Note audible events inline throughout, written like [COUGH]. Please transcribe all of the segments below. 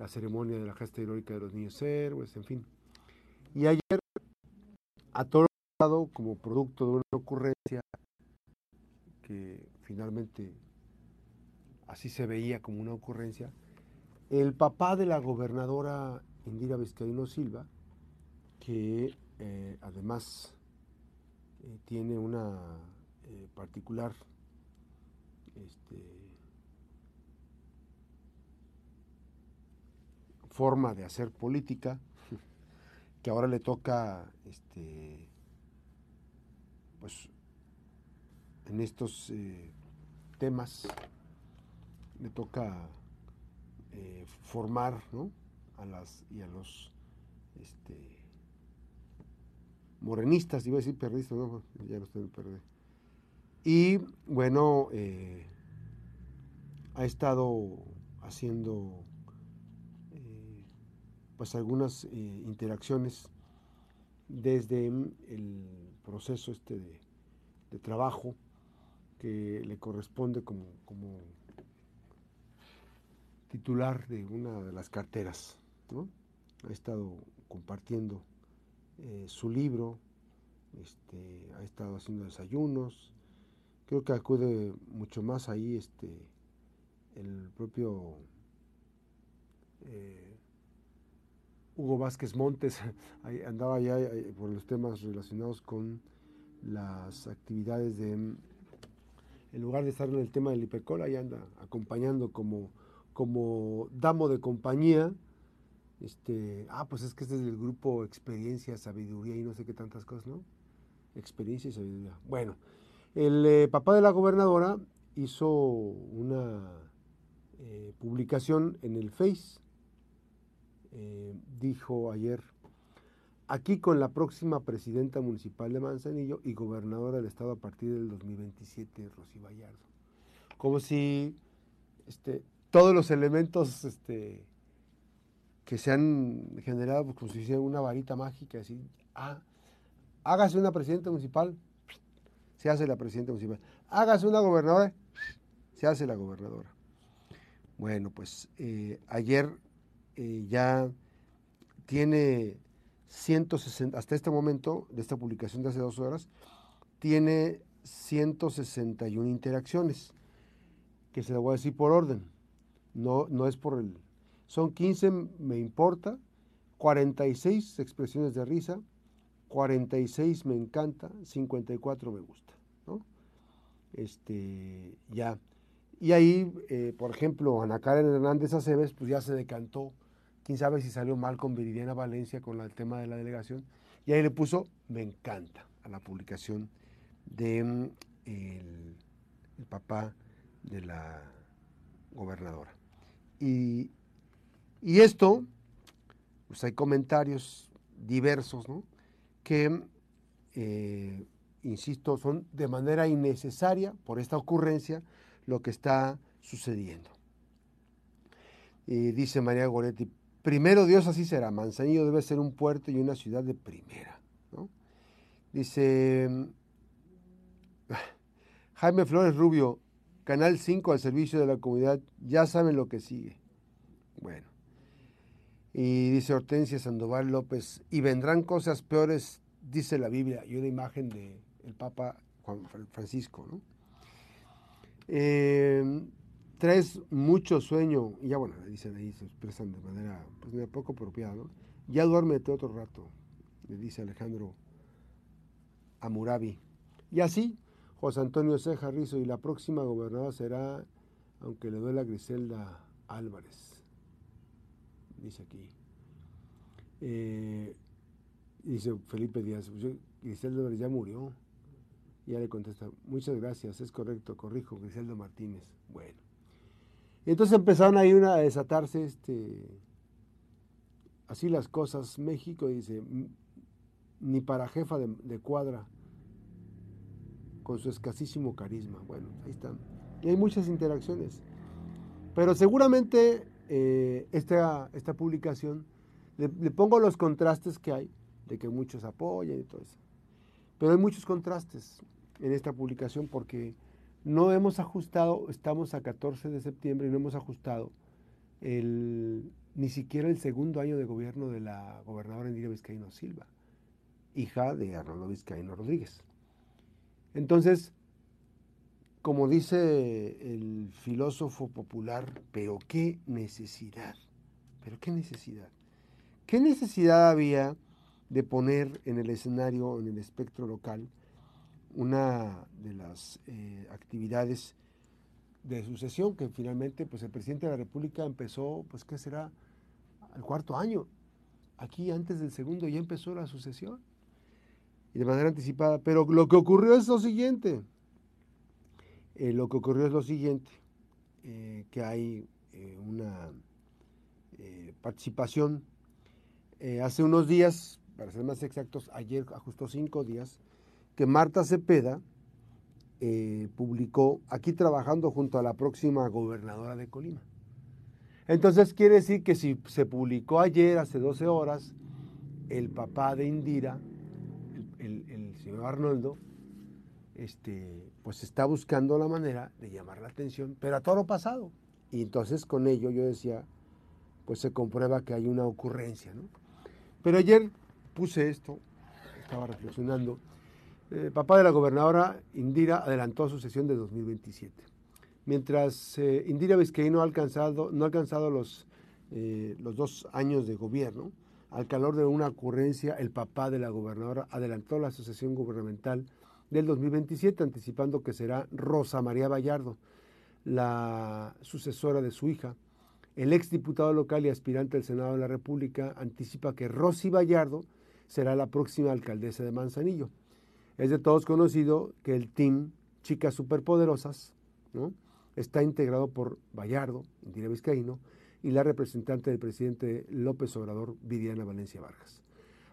la ceremonia de la gesta heroica de los niños héroes, en fin. Y ayer, a todo lado, como producto de una ocurrencia que finalmente así se veía como una ocurrencia, el papá de la gobernadora Indira Vizcaíno Silva, que eh, además eh, tiene una eh, particular este, forma de hacer política, que ahora le toca, este, pues, en estos eh, temas, le toca eh, formar, ¿no? A las y a los, este, morenistas, iba a decir perristas, no, ya no estoy en. Y bueno, eh, ha estado haciendo pues algunas eh, interacciones desde el proceso este de, trabajo que le corresponde como, como, titular de una de las carteras. Ha estado compartiendo eh, su libro, este, ha estado haciendo desayunos, creo que acude mucho más ahí este, el propio eh, Hugo Vázquez Montes [LAUGHS] andaba ya eh, por los temas relacionados con las actividades de, en lugar de estar en el tema del IPECOL, ahí anda acompañando como, como damo de compañía. Este, ah, pues es que este es del grupo Experiencia, Sabiduría y no sé qué tantas cosas, ¿no? Experiencia y Sabiduría. Bueno, el eh, papá de la gobernadora hizo una eh, publicación en el Face eh, dijo ayer, aquí con la próxima presidenta municipal de Manzanillo y gobernadora del estado a partir del 2027, Rosy Vallardo. Como si este, todos los elementos este, que se han generado, pues, como si hiciera una varita mágica, así, ah, hágase una presidenta municipal, se hace la presidenta municipal. Hágase una gobernadora, se hace la gobernadora. Bueno, pues eh, ayer eh, ya tiene 160, hasta este momento de esta publicación de hace dos horas, tiene 161 interacciones, que se la voy a decir por orden, no, no es por el... Son 15 me importa, 46 expresiones de risa, 46 me encanta, 54 me gusta. Este, ya. Y ahí, eh, por ejemplo, Ana Karen Hernández Aceves, pues ya se decantó quién sabe si salió mal con Viridiana Valencia con el tema de la delegación. Y ahí le puso, me encanta, a la publicación de mm, el, papá de la gobernadora. Y, esto, pues hay comentarios diversos, ¿no? Que, eh, insisto, son de manera innecesaria por esta ocurrencia lo que está sucediendo. Y dice María Goretti, Primero Dios así será. Manzanillo debe ser un puerto y una ciudad de primera. Dice Jaime Flores Rubio, Canal 5 al servicio de la comunidad, ya saben lo que sigue. Bueno. Y dice Hortensia Sandoval López, y vendrán cosas peores, dice la Biblia, y una imagen del el Papa Juan Francisco. ¿no? Eh, traes mucho sueño, ya bueno, dicen ahí, se expresan de manera pues, poco apropiada, ¿no? Ya duérmete otro rato, le dice Alejandro Amurabi. Y así, José Antonio Ceja Rizo, y la próxima gobernadora será, aunque le duela Griselda Álvarez, dice aquí. Eh, dice Felipe Díaz, pues Griselda Álvarez ya murió. Y ya le contesta, muchas gracias, es correcto, corrijo, Griselda Martínez. Bueno. Entonces empezaron ahí una, a desatarse este, así las cosas. México dice, ni para jefa de, cuadra, con su escasísimo carisma. Bueno, ahí están. Y hay muchas interacciones. Pero seguramente eh, esta, esta publicación, le, le, pongo los contrastes que hay, de que muchos apoyan y todo eso. Pero hay muchos contrastes en esta publicación porque no hemos ajustado, estamos a 14 de septiembre y no hemos ajustado el ni siquiera el segundo año de gobierno de la gobernadora Indira Vizcaíno Silva, hija de Arnoldo Vizcaíno Rodríguez. Entonces, como dice el filósofo popular, pero qué necesidad, pero qué necesidad. ¿Qué necesidad había de poner en el escenario, en el espectro local, una de las eh, actividades de sucesión que finalmente pues el presidente de la República empezó, pues qué será, al cuarto año. Aquí antes del segundo ya empezó la sucesión y de manera anticipada. Pero lo que ocurrió es lo siguiente. Eh, lo que ocurrió es lo siguiente, eh, que hay una participación. hace unos días, para ser más exactos, ayer, justo cinco días, que Marta Cepeda publicó aquí trabajando junto a la próxima gobernadora de Colima. Entonces quiere decir que si se publicó ayer, hace 12 horas, el papá de Indira, el, señor Arnoldo, este, pues está buscando la manera de llamar la atención, pero a todo lo pasado. Y entonces con ello yo decía, pues se comprueba que hay una ocurrencia. ¿no? Pero ayer puse esto, estaba reflexionando. El papá de la gobernadora Indira adelantó su sesión de 2027. Mientras eh, Indira Vizcaíno no ha alcanzado, no ha alcanzado los, eh, los dos años de gobierno, al calor de una ocurrencia, el papá de la gobernadora adelantó la asociación gubernamental del 2027, anticipando que será Rosa María Vallardo, la sucesora de su hija. El exdiputado local y aspirante al Senado de la República anticipa que Rosy Vallardo será la próxima alcaldesa de Manzanillo. Es de todos conocido que el team Chicas Superpoderosas está integrado por Vallardo, Indira Vizcaíno, y la representante del presidente López Obrador, Viviana Valencia Vargas.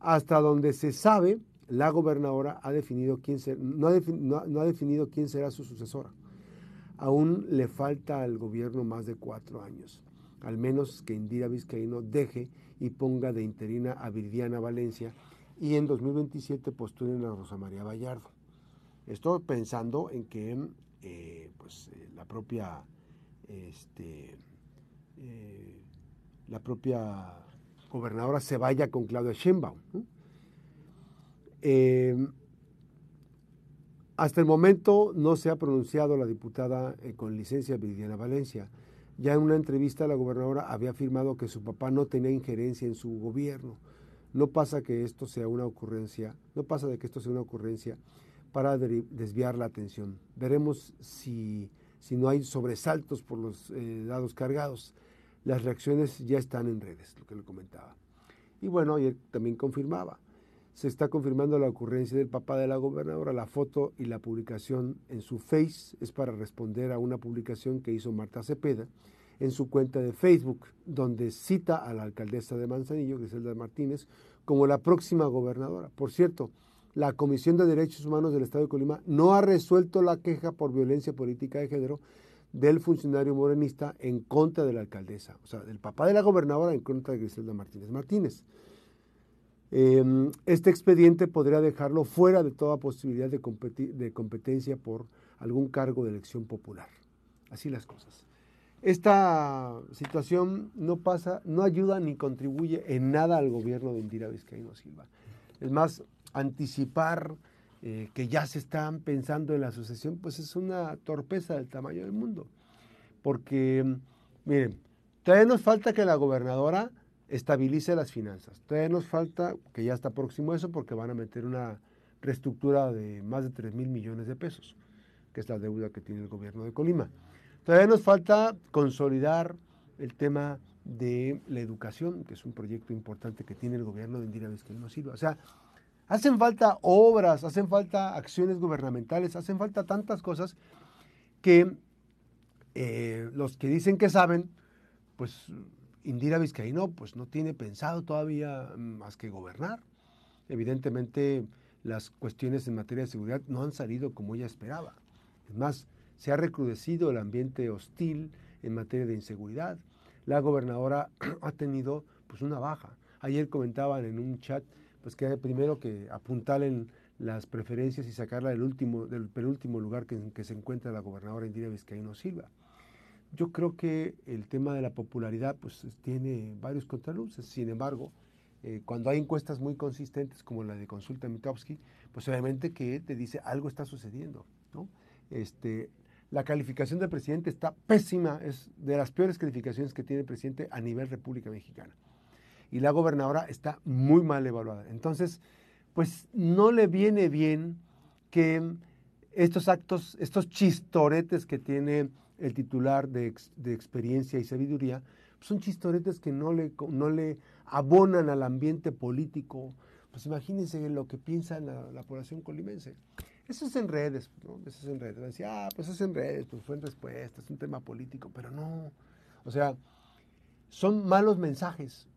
Hasta donde se sabe, la gobernadora ha definido quién no, ha definido quién será su sucesora. Aún le falta al gobierno más de cuatro años, al menos que Indira Vizcaíno deje y ponga de interina a Viviana Valencia y en 2027 postulen a Rosa María Vallardo. Estoy pensando en que eh, pues, eh, la propia este, eh, la propia gobernadora se vaya con Claudia Sheinbaum. Hasta el momento no se ha pronunciado la diputada con licencia Viridiana Valencia. Ya en una entrevista la gobernadora había afirmado que su papá no tenía injerencia en su gobierno. No pasa que esto sea una ocurrencia, no pasa de que esto sea una ocurrencia para desviar la atención. Veremos si, si no hay sobresaltos por los dados cargados las reacciones ya están en redes, lo que le comentaba. Y bueno, ayer también confirmaba. Se está confirmando la ocurrencia del papá de la gobernadora. La foto y la publicación en su Face es para responder a una publicación que hizo Marta Cepeda en su cuenta de Facebook, donde cita a la alcaldesa de Manzanillo, Griselda Martínez, como la próxima gobernadora. Por cierto, la Comisión de Derechos Humanos del Estado de Colima no ha resuelto la queja por violencia política de género del funcionario morenista en contra de la alcaldesa, o sea, del papá de la gobernadora en contra de Griselda Martínez Martínez. Em, este expediente podría dejarlo fuera de toda posibilidad de, de competencia por algún cargo de elección popular. Así las cosas. Esta situación no pasa, no ayuda ni contribuye en nada al gobierno de Indira Vizcaíno Silva. Es más, anticipar eh, que ya se están pensando en la sucesión, pues es una torpeza del tamaño del mundo. Porque, miren, todavía nos falta que la gobernadora estabilice las finanzas. Todavía nos falta, que ya está próximo a eso, porque van a meter una reestructura de más de 3 mil millones de pesos, que es la deuda que tiene el gobierno de Colima. Todavía nos falta consolidar el tema de la educación, que es un proyecto importante que tiene el gobierno de Indira Vizcaíno Silva. O sea, Hacen falta obras, hacen falta acciones gubernamentales, hacen falta tantas cosas que eh, los que dicen que saben, pues Indira Vizcaíno pues no tiene pensado todavía más que gobernar. Evidentemente las cuestiones en materia de seguridad no han salido como ella esperaba. Es más, se ha recrudecido el ambiente hostil en materia de inseguridad. La gobernadora [CLEARS THROAT] ha tenido pues una baja. Ayer comentaban en un chat pues que primero que apuntalen las preferencias y sacarla del último, del penúltimo lugar que, que se encuentra la gobernadora Indira Vizcaíno Silva. yo creo que el tema de la popularidad pues tiene varios contraluces. Sin embargo, eh, cuando hay encuestas muy consistentes como la de Consulta Mitowski, pues obviamente que te dice algo está sucediendo. ¿no? Este, la calificación del presidente está pésima, es de las peores calificaciones que tiene el presidente a nivel República Mexicana. Y la gobernadora está muy mal evaluada. Entonces, pues no le viene bien que estos actos, estos chistoretes que tiene el titular de, experiencia y sabiduría, son chistoretes que no le, no le abonan al ambiente político. Pues imagínense lo que piensa la, población colimense. Eso es en redes, ¿no? Eso es en redes. Decía, ah, pues es en redes, pues fue en respuesta, es un tema político, pero no. O sea, son malos mensajes,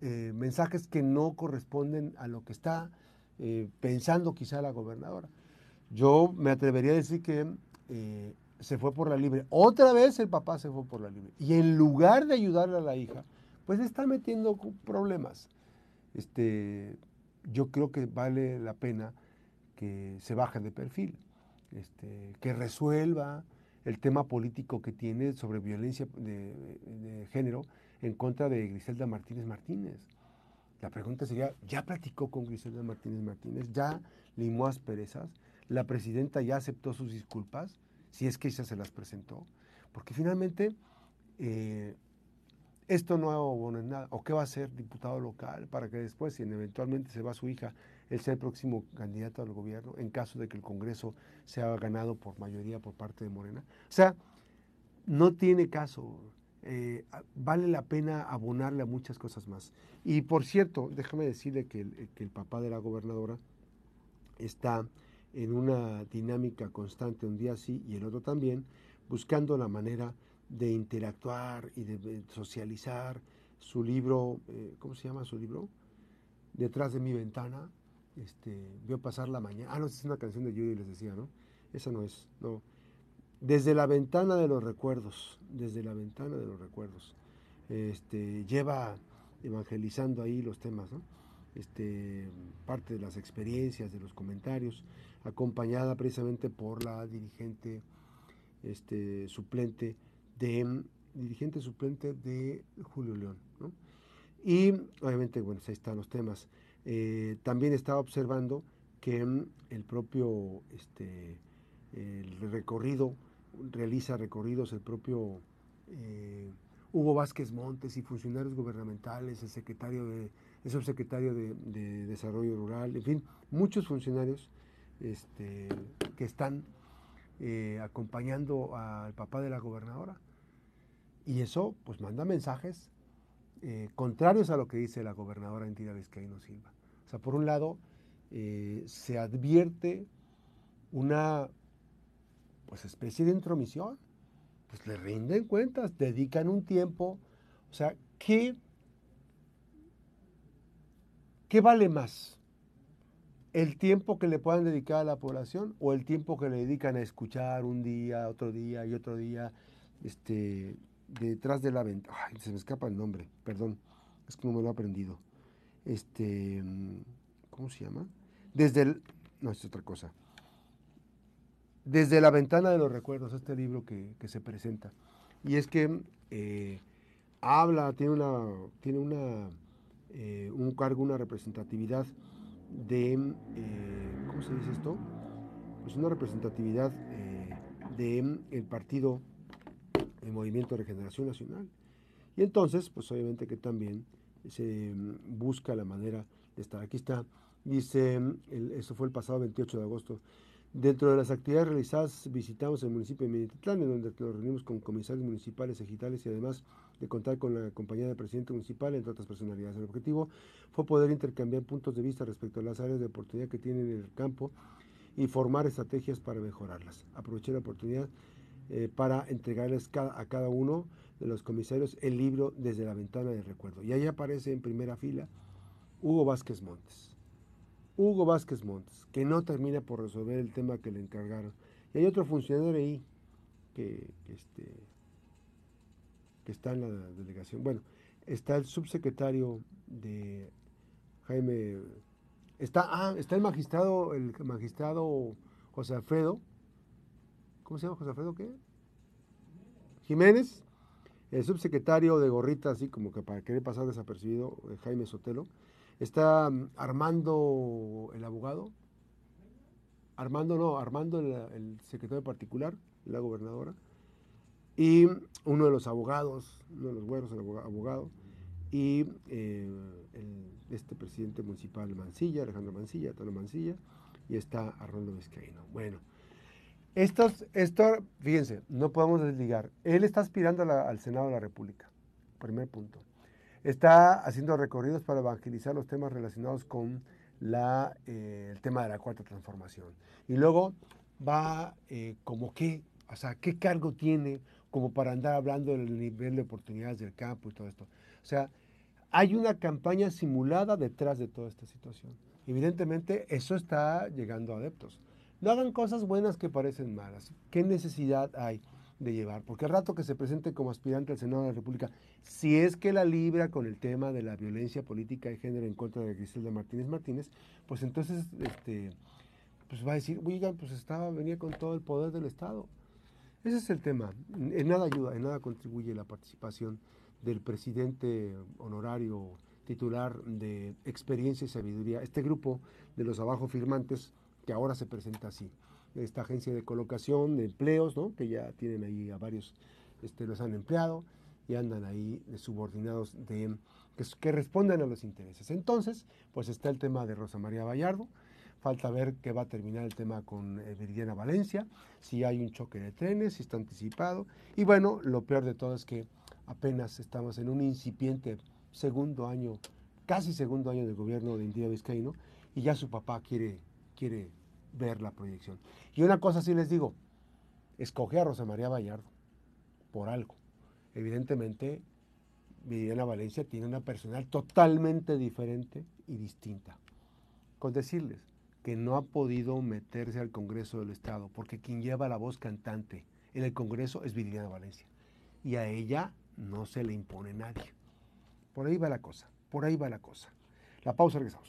eh, mensajes que no corresponden a lo que está eh, pensando quizá la gobernadora. Yo me atrevería a decir que eh, se fue por la libre. Otra vez el papá se fue por la libre. Y en lugar de ayudarle a la hija, pues está metiendo problemas. Este, yo creo que vale la pena que se baje de perfil, este, que resuelva el tema político que tiene sobre violencia de, género en contra de Griselda Martínez Martínez. La pregunta sería, ¿ya practicó con Griselda Martínez Martínez? ¿Ya limó asperezas? ¿La presidenta ya aceptó sus disculpas? si es que ella se las presentó. Porque finalmente eh, esto no abona en nada. ¿O qué va a ser diputado local para que después, si eventualmente se va su hija, el próximo candidato al gobierno, en caso de que el Congreso sea ganado por mayoría por parte de Morena? O sea, no tiene caso. Eh, vale la pena abonarle a muchas cosas más. Y por cierto, déjame decirle que que el papá de la gobernadora está en una dinámica constante, un día sí y el otro también, buscando la manera de interactuar y de socializar. Su libro, eh, ¿cómo se llama su libro? Detrás de mi ventana, este, vio pasar la mañana. Ah, no, es una canción de Judy, les decía, ¿no? Esa no es, no. Desde la ventana de los recuerdos, desde la ventana de los recuerdos. Este, lleva evangelizando ahí los temas, ¿no? Este, parte de las experiencias, de los comentarios acompañada precisamente por la dirigente este, suplente de dirigente suplente de Julio León. Y obviamente, bueno, ahí están los temas. Eh, también estaba observando que el propio este, recorrido, realiza recorridos el propio eh, Hugo Vázquez Montes y funcionarios gubernamentales, el secretario de, subsecretario de, de Desarrollo Rural, en fin, muchos funcionarios este, que están eh, acompañando al papá de la gobernadora. Y eso pues manda mensajes contrarios a lo que dice la gobernadora Entidad Vizcaíno Silva. O sea, por un lado, eh, se advierte una pues especie de intromisión, pues le rinden cuentas, dedican un tiempo, o sea, ¿qué, qué vale más? el tiempo que le puedan dedicar a la población o el tiempo que le dedican a escuchar un día, otro día y otro día, este, detrás de la venta. Ay, se me escapa el nombre, perdón, es que no me lo he aprendido. Este, ¿cómo se llama? Desde el, no, es otra cosa. Desde la ventana de los recuerdos, este libro que, se presenta. Y es que eh, habla, tiene una, tiene una, eh, un cargo, una representatividad de, eh, ¿cómo se dice esto? Pues una representatividad del el partido, el Movimiento de Regeneración Nacional. Y entonces, pues obviamente que también se mm, busca la manera de estar. Aquí está, dice, el, eso fue el pasado 28 de agosto, Dentro de las actividades realizadas visitamos el municipio de Minititlán, en donde nos reunimos con comisarios municipales, ejidales y además de contar con la compañía del presidente municipal, entre otras personalidades. El objetivo fue poder intercambiar puntos de vista respecto a las áreas de oportunidad que tienen en el campo y formar estrategias para mejorarlas. Aproveché la oportunidad eh, para entregarles a cada uno de los comisarios el libro desde la ventana del recuerdo. Y ahí aparece en primera fila Hugo Vázquez Montes. Hugo Vázquez Montes, que no termina por resolver el tema que le encargaron. Y hay otro funcionario ahí que, este, que está en la delegación. Bueno, está el subsecretario de Jaime, está, ah, está el magistrado, el magistrado José Alfredo, ¿cómo se llama José Alfredo qué? Jiménez, El subsecretario de gorrita, así como que para querer pasar desapercibido, eh, Jaime Sotelo, está mm, Armando, el abogado, Armando no, Armando el, secretario particular, la gobernadora, y uno de los abogados, uno de los güeros, el abogado, y eh, este presidente municipal Mancilla, Alejandro Mancilla, Tono Mancilla, y está Arnoldo Vizcaíno. Bueno, estos, esto, fíjense, no podemos desligar. Él está aspirando al Senado de la República, primer punto. Está haciendo recorridos para evangelizar los temas relacionados con la, eh, el tema de la cuarta transformación. Y luego va eh, como qué, o sea, qué cargo tiene como para andar hablando del nivel de oportunidades del campo y todo esto. O sea, hay una campaña simulada detrás de toda esta situación. Evidentemente, eso está llegando a adeptos. No hagan cosas buenas que parecen malas. ¿Qué necesidad hay de llevar? Porque al rato que se presente como aspirante al Senado de la República, si es que la libra con el tema de la violencia política de género en contra de Griselda Martínez Martínez, pues entonces este, pues va a decir, oiga, pues estaba, venía con todo el poder del Estado. Ese es el tema. En nada ayuda, en nada contribuye la participación del presidente honorario titular de Experiencia y Sabiduría, este grupo de los abajo firmantes que ahora se presenta así, esta agencia de colocación de empleos, ¿no? que ya tienen ahí a varios, este, los han empleado y andan ahí subordinados de, que, que respondan a los intereses. Entonces, pues está el tema de Rosa María Vallardo, falta ver qué va a terminar el tema con eh, Valencia, si hay un choque de trenes, si está anticipado, y bueno, lo peor de todo es que apenas estamos en un incipiente segundo año, casi segundo año del gobierno de India Vizcaíno, y ya su papá quiere, quiere ver la proyección. Y una cosa sí les digo, escoge a Rosa María Vallardo por algo. Evidentemente, Viviana Valencia tiene una personal totalmente diferente y distinta. Con decirles que no ha podido meterse al Congreso del Estado, porque quien lleva la voz cantante en el Congreso es Viviana Valencia. Y a ella no se le impone nadie. Por ahí va la cosa, por ahí va la cosa. La pausa, regresamos.